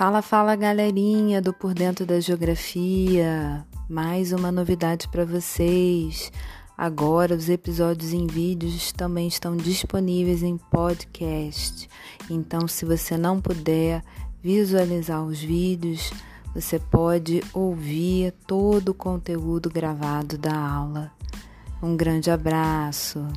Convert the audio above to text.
Fala, fala galerinha do Por Dentro da Geografia. Mais uma novidade para vocês. Agora os episódios em vídeos também estão disponíveis em podcast. Então, se você não puder visualizar os vídeos, você pode ouvir todo o conteúdo gravado da aula. Um grande abraço.